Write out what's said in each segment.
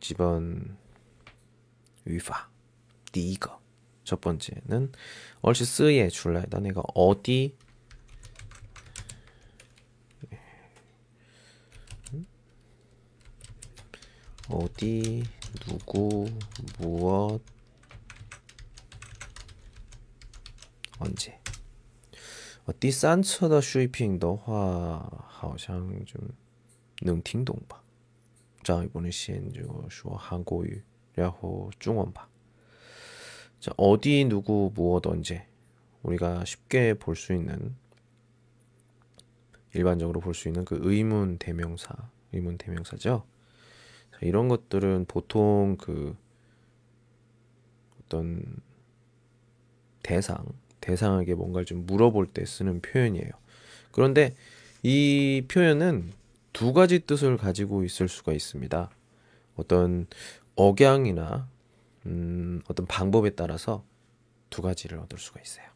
집안 위파 第一个 첫 번째는 얼시 쓰에 출라이다 내가 어디 어디 누구 무엇 언제 第三册的水平的话，好像就能听懂吧。 这样一部分先就说韩国语，然后中文吧。 자, 어디 누구 무엇 언제 우리가 쉽게 볼 수 있는 일반적으로 볼 수 있는 그 의문 대명사 의문 대명사죠. 자, 이런 것들은 보통 그 어떤 대상 대상에게 뭔가를 좀 물어볼 때 쓰는 표현이에요. 그런데 이 표현은 두 가지 뜻을 가지고 있을 수가 있습니다. 어떤 억양이나 음, 어떤 방법에 따라서 두 가지를 얻을 수가 있어요.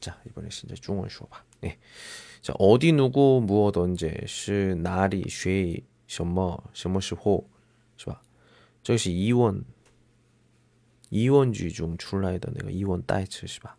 자, 이번에 진짜 중원 수업. 네. 자, 어디 누구 무엇 언제 是 나리 谁什么什么时候是吧?这是疑问疑问句中出来的那个疑问代词是吧？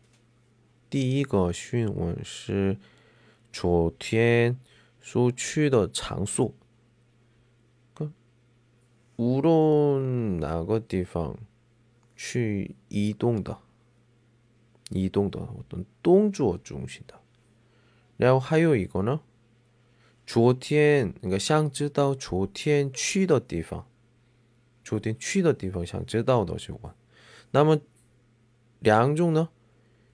第一个询问是昨天所去的场所。无论哪个地方去移动的，移动的어떤动作中心的。然后还有一个呢，昨天那个想知道昨天去的地方。昨天去的地方想知道的有关，那么两种呢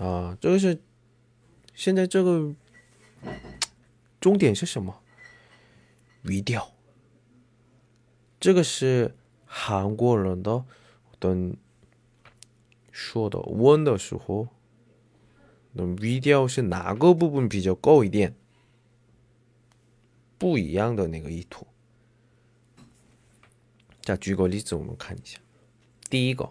啊？这个是现在这个重点是什么？语调。这个是韩国人的等说的问的时候，那语调是哪个部分比较高一点？不一样的那个意图。再,举个例子我们看一下.第一个.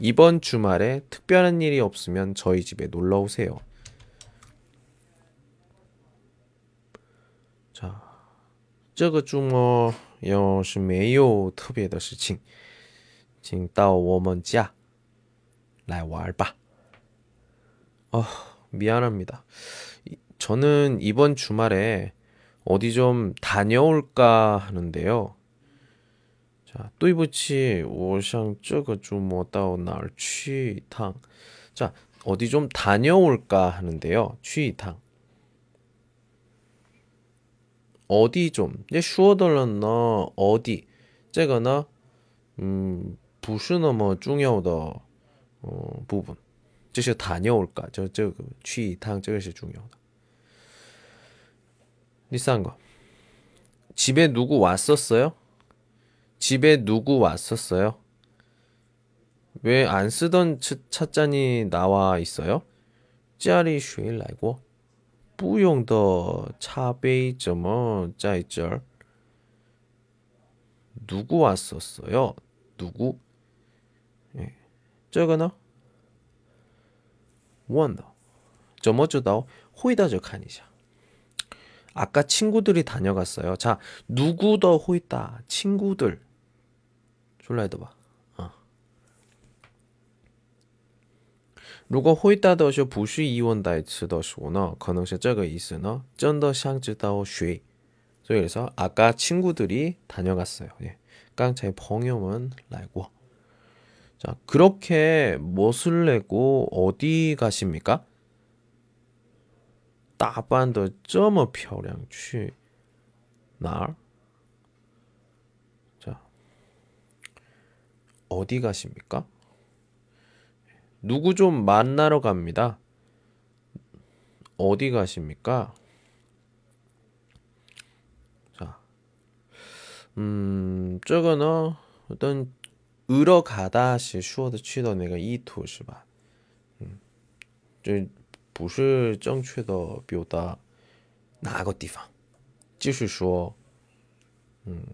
이번주말에특별한일이없으면저희집에놀러오세요 자， 这个周末要是没有特别的事情，请到我们家。来玩吧. 어, 미안합니다. 저는 이번 주말에 어디 좀 다녀올까 하는데요. 자, 对不起,我想这个周末到哪儿去一趟. 자, 어디 좀 다녀올까 하는데요. 去一趟. 어디 좀, 说的了呢, 어디. 这个呢, 음, 不是那么重要的어, 부분. 这是 다녀올까? 저, 저, 그, 취탕, 这个是 중요하다. 第三个. 집에 누구 왔었어요? 집에 누구 왔었어요? 왜 안 쓰던 찻잔이 나와 있어요? 家里谁来过不用的茶杯怎么在这儿 누구 왔었어요? 누구? 这个呢问的怎么知道回答就看一下 아까 친구들이 다녀갔어요. 자, 누구 더 호이다. 친구들. 졸라이도 봐. 어. 如果回答的是不是疑问代词的时候呢可能是这个意思呢真的想知道谁所以 그래서 아까 친구들이 다녀갔어요. 예. 刚才朋友们来过 자, 그렇게 못을 내고 어디 가십니까? 打扮的这么漂亮去哪儿? 어디 가십니까? 누구 좀 만나러 갑니다. 어디 가십니까? 자, 음, 这个呢, 어떤 으러 가다 是说的去的那个意图是吧？嗯，这不是正确的表达哪个地方，继续说，嗯，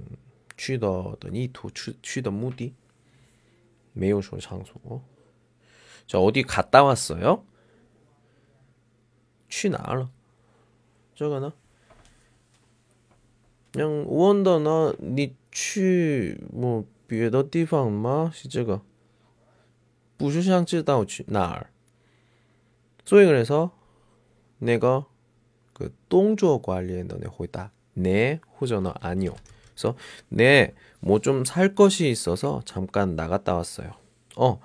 去的的意图去去的目的 没有说场所。 자, 어디 갔다 왔어요? 去哪了？这个呢？ 그냥 원더나 니去뭐 别的地方吗？是这个不是想知道去哪儿。所以 그래서 내가 그 동조 관리의回答 네 호전어 아니요. 그래서 네 뭐 좀 살 것이 있어서 잠깐 나갔다 왔어요. 어.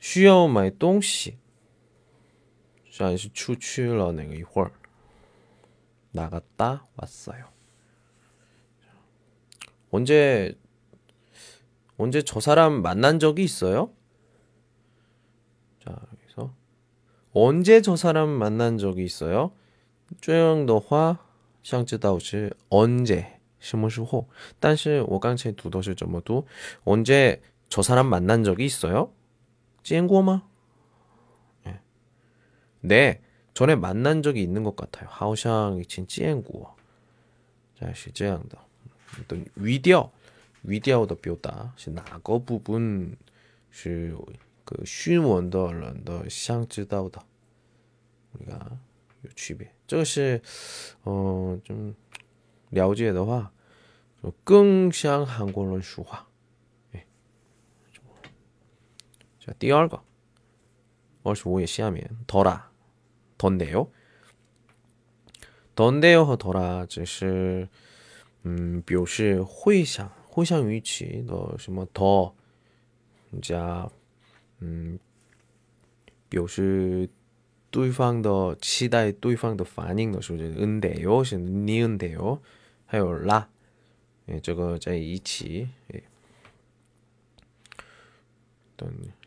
需要买东西.算是出去了那个一会儿 나갔다 왔어요. 언제 언제 저 사람 만난 적이 있어요? 자, 그래서 언제 저 사람 만난 적이 있어요? 这样的话想知道是 언제 什么时候但是我刚才读的是怎么读 언제 저 사람 만난 적이 있어요? 见过吗? 네. 네. 전에 만난 적이 있는 것 같아요. 好像以前见过. 자, 是这样的. 어떤 위디어 위디아오 더 뼈다 是哪个部分是그讯文的人的想知道的 우리가 요区别 这个是呃좀了解的话 更像韩国人说话 예. 자, 第二个 二十五页下面더라 던데요. 던데요 和 더라 只是嗯表示会想会想语气的什么더加嗯表示对方的期待对方的反应的时候就是은데요是니은데요还有라 예, 这个在一起 예.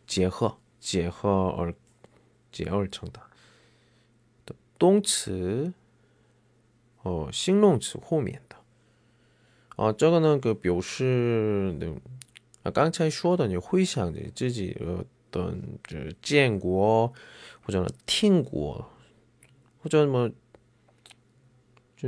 结合结合而结而成的动词 어, 形容词，后面的，呃，刚才说的你会想着自己呃等，就见过或者呢听过，或者么，就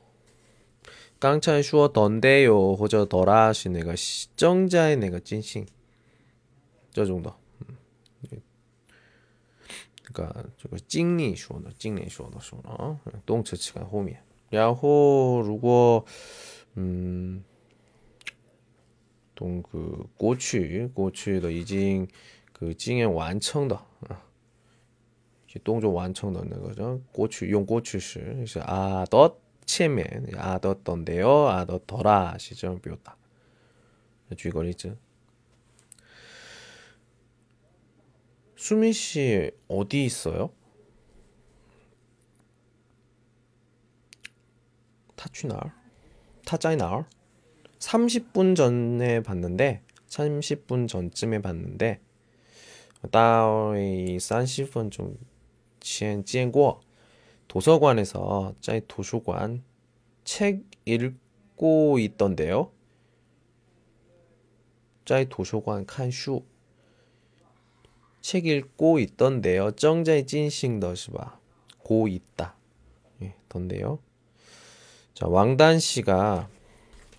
깡찬 슈어던데요. 호저더라시 내가 시정자의 내가 찐싱 저 정도. 음. 그러니까 저거 찡리 슈어너 찡리 슈어너 슈어너 동체치가 호미 야호 루고 음. 동그 고추 고추도 이징 그 찡의 완청다 동조 완청다 는 거죠. 고추 용 고추시 아덧 더前面啊더던데요아더더라是这样表达。举个例子。 수민 씨 어디 있어요? 타취날? 타짜이날? 30분 전에 봤는데 30분 전쯤에 봤는데 大概30分 좀前见过 도서관에서 짜이 도서관 책 읽고 있던데요. 짜이 도서관 看书책 읽고 있던데요. 정자의 찐싱的是吧? 고 있다. 예, 던데요. 자, 왕단 씨가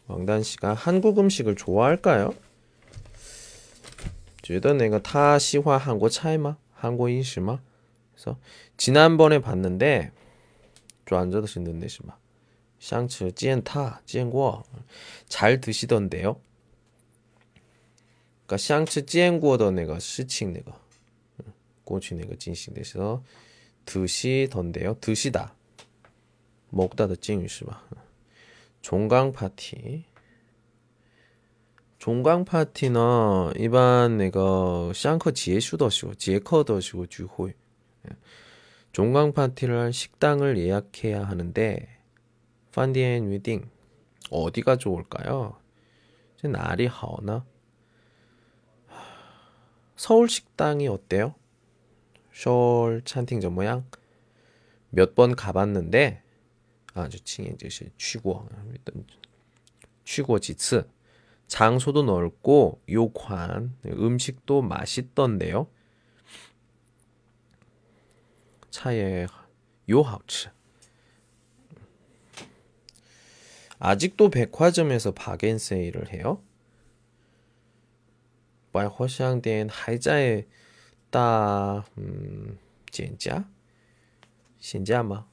왕단 씨가 한국 음식을 좋아할까요? 觉得那个他喜欢 한국 菜吗? 한국 饮食吗? 그래서 지난번에 봤는데 转着的是는데是吧? 샹츠 见他见过잘 드시던데요. 그러니까 샹츠 见过的那个事情那个 过去那个 进行的时候 드시던데요. 드시다. 먹다 的敬语是吧? 종강 파티. 종강 파티는 일반 那个上课结束的时候,结课的时候聚会. 종강 파티를 할 식당을 예약해야 하는데 펀디엔 위딩 어디가 좋을까요? 이제 날이 하오나? 서울 식당이 어때요? 서울 찬팅전 모양 몇 번 가봤는데 아주 칭이제 취고 일단 취고 지츠 장소도 넓고 요관 음식도 맛있던데요. 차에 요하우츠 아직도 백화점에서 바겐세일을 해요? 百货商店还在打嗯减价，限价吗？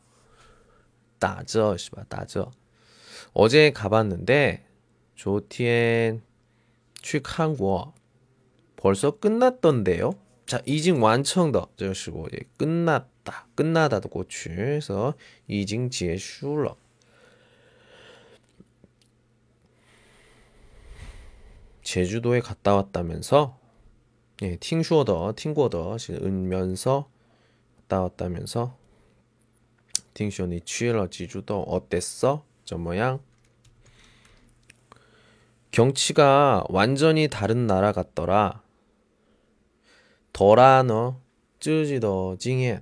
打折是吧？打折。어제가봤는데昨天去看过，벌써끝났던데요 자， 已经完成的这个时候也끝났 없다. 끝나다도 고추. 그래서 이징 지에 슐러. 제주도에 갔다 왔다면서 예, 팅슈어더, 팅구어더 은면서 갔다 왔다면서 팅슈어니 취러 지주도 어땠어? 저 모양 경치가 완전히 다른 나라 같더라. 더라너 쯔지더 징해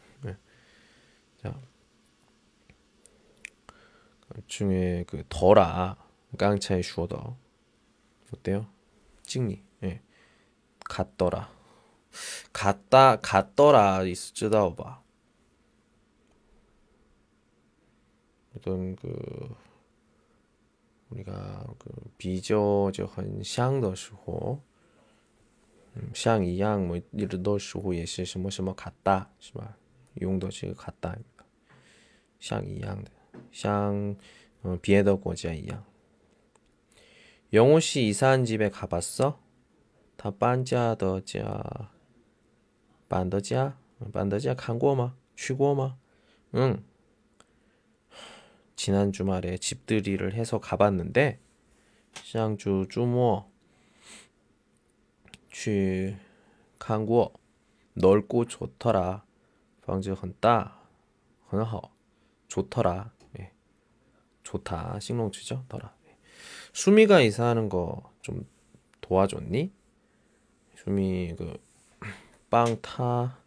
중에 그 더라 깡차이 슈어더 어때요? 찍니? 예. 같더라. 같다 같더라 있으다오봐. 어떤 그 우리가 그 비교적很 像的时候 像一样뭐日的时候也是什么什么 같다 是吧用的是 같다입니다. 像一样的 像 어, 비에더 꼬지야 이양. 영호 씨 이사한 집에 가봤어? 다 반자더자. 반더자? 반더자 간고마? 쉬고마? 응. 지난 주말에 집들이를 해서 가봤는데 샹주 주모 취 한국 넓고 좋더라. 방지 헌다. 헌허. 좋더라. 예. 좋다. 싱롱치죠? 더라. 예. 수미가 이사하는 거 좀 도와줬니? 수미 그 빵타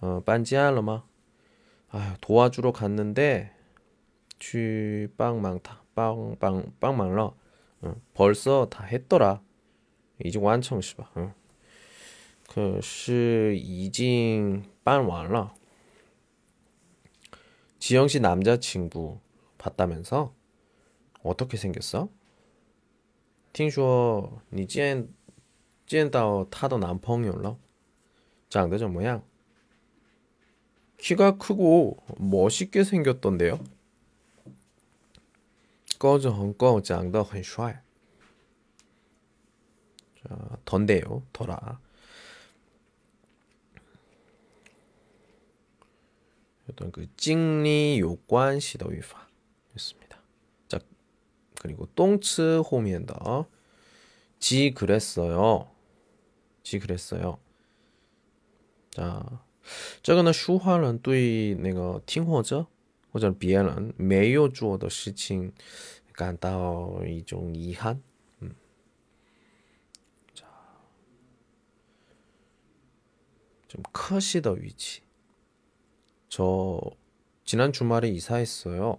어, 반지알러마 아 도와주러 갔는데 쥐빵 망타 빵빵 빵 망러 어, 벌써 다 했더라 已经完成是吧？嗯，可是已经办完了。 지영 씨 남자친구 봤다면서? 어떻게 생겼어? 听说你见见到他的男朋友了？长得怎么样? 키가 크고 멋있게 생겼던데요? 高着很高长得很帅 자, 던데요. 더라. 어떤 그 찡리 요관 시더 유파 였습니다. 자, 그리고 똥츠 호미엔더 지 그랬어요. 지 그랬어요. 자, 这个呢，说话人对那个听或者或者别人没有做的事情感到一种遗憾。 좀 커시더 위치. 저 지난 주말에 이사했어요.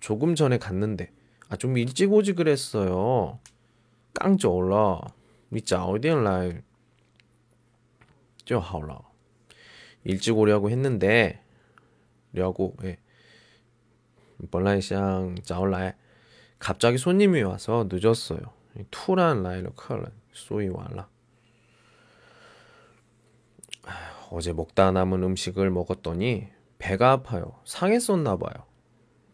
조금 전에 갔는데 아 좀 일찍 오지 그랬어요. 刚走了 你早点来就好了 일찍 오려고 했는데 려고 예. 本来想早来 갑자기 손님이 와서 늦었어요. 突然来了客人所以晚了. 어제 먹다 남은 음식을 먹었더니 배가 아파요. 상했었나 봐요.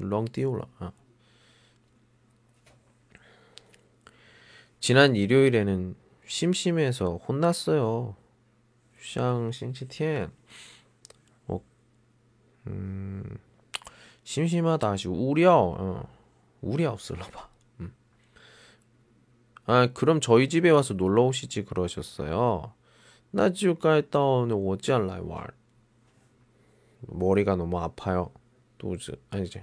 렁丢了. 아. 지난 일요일에는 심심해서 혼났어요. 샹 싱치티엔. 어, 음, 심심하다 하시 우려. 어, 우려 없을라 봐. 아, 그럼 저희 집에 와서 놀러 오시지 그러셨어요. 나就该到我家来玩. 머리가 너무 아파요. 肚子 아니지.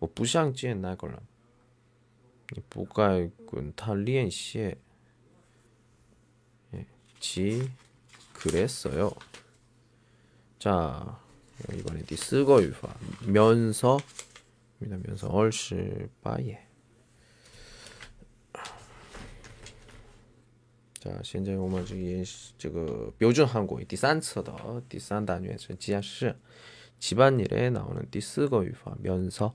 뭐 부샹지에 나 걸라. 不该跟他联系. 예, 지 그랬어요. 자, 이번에 第四个语法 면서 면서 얼씨바예. 자, 现在我们这个标准韩国第三册的第三单元是解释 집안일에 나오는 第四个语法 면서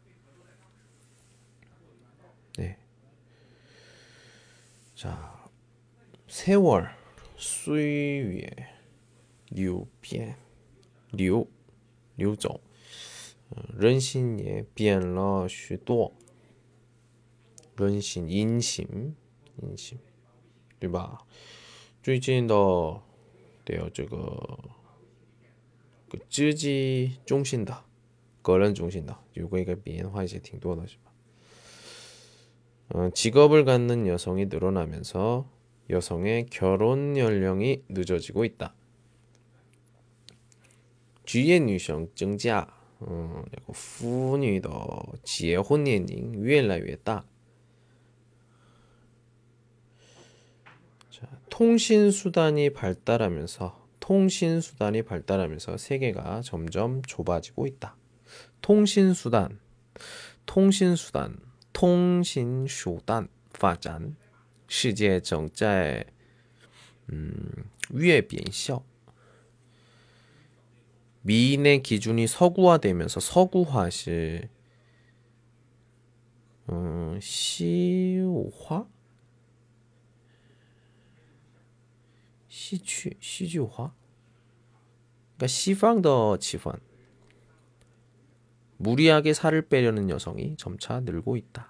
자， 세월岁月流变流流走，人心也变了许多。人心、阴心、阴心，对吧？最近的得有这个个自己中心的、个人中心的，有过一个变化，一些挺多的，是吧？ 嗯，직업을갖는여성이늘어나면서여성의결혼연령이늦어지고있다职业女性增加，嗯，那个妇女的结婚年龄越来越大。 통신 수단이 발달하면서 통신 수단이 발달하면서 세계가 점점 좁아지고 있다. 통신 수단, 통신 수단, 통신 수단 发展 世界 정자의 음, 위에 变效 미인의 기준이 서구화되면서 서구화是 음, 시화 戏曲戏剧化， 그러니까 시방더 치환 무리하게 살을 빼려는 여성이 점차 늘고 있다.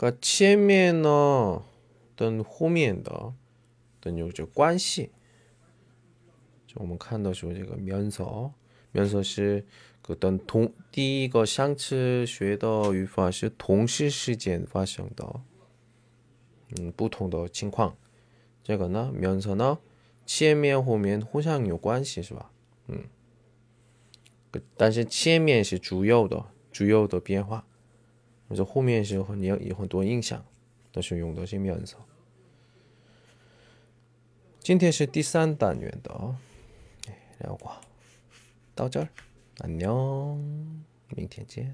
그러니까 前面呢，跟后面的，等有这关系。就我们看到说这个면서，면서是个等同第一个相似学的语法是同时时间发生的。嗯，不同的情况，这个呢，面色呢，前面后面互相有关系，是吧？嗯，但是前面是主要的，主要的变化， 或者后面时候你要有很多印象，都是用的是面色。今天是第三单元的聊过，到这儿，안녕明天见。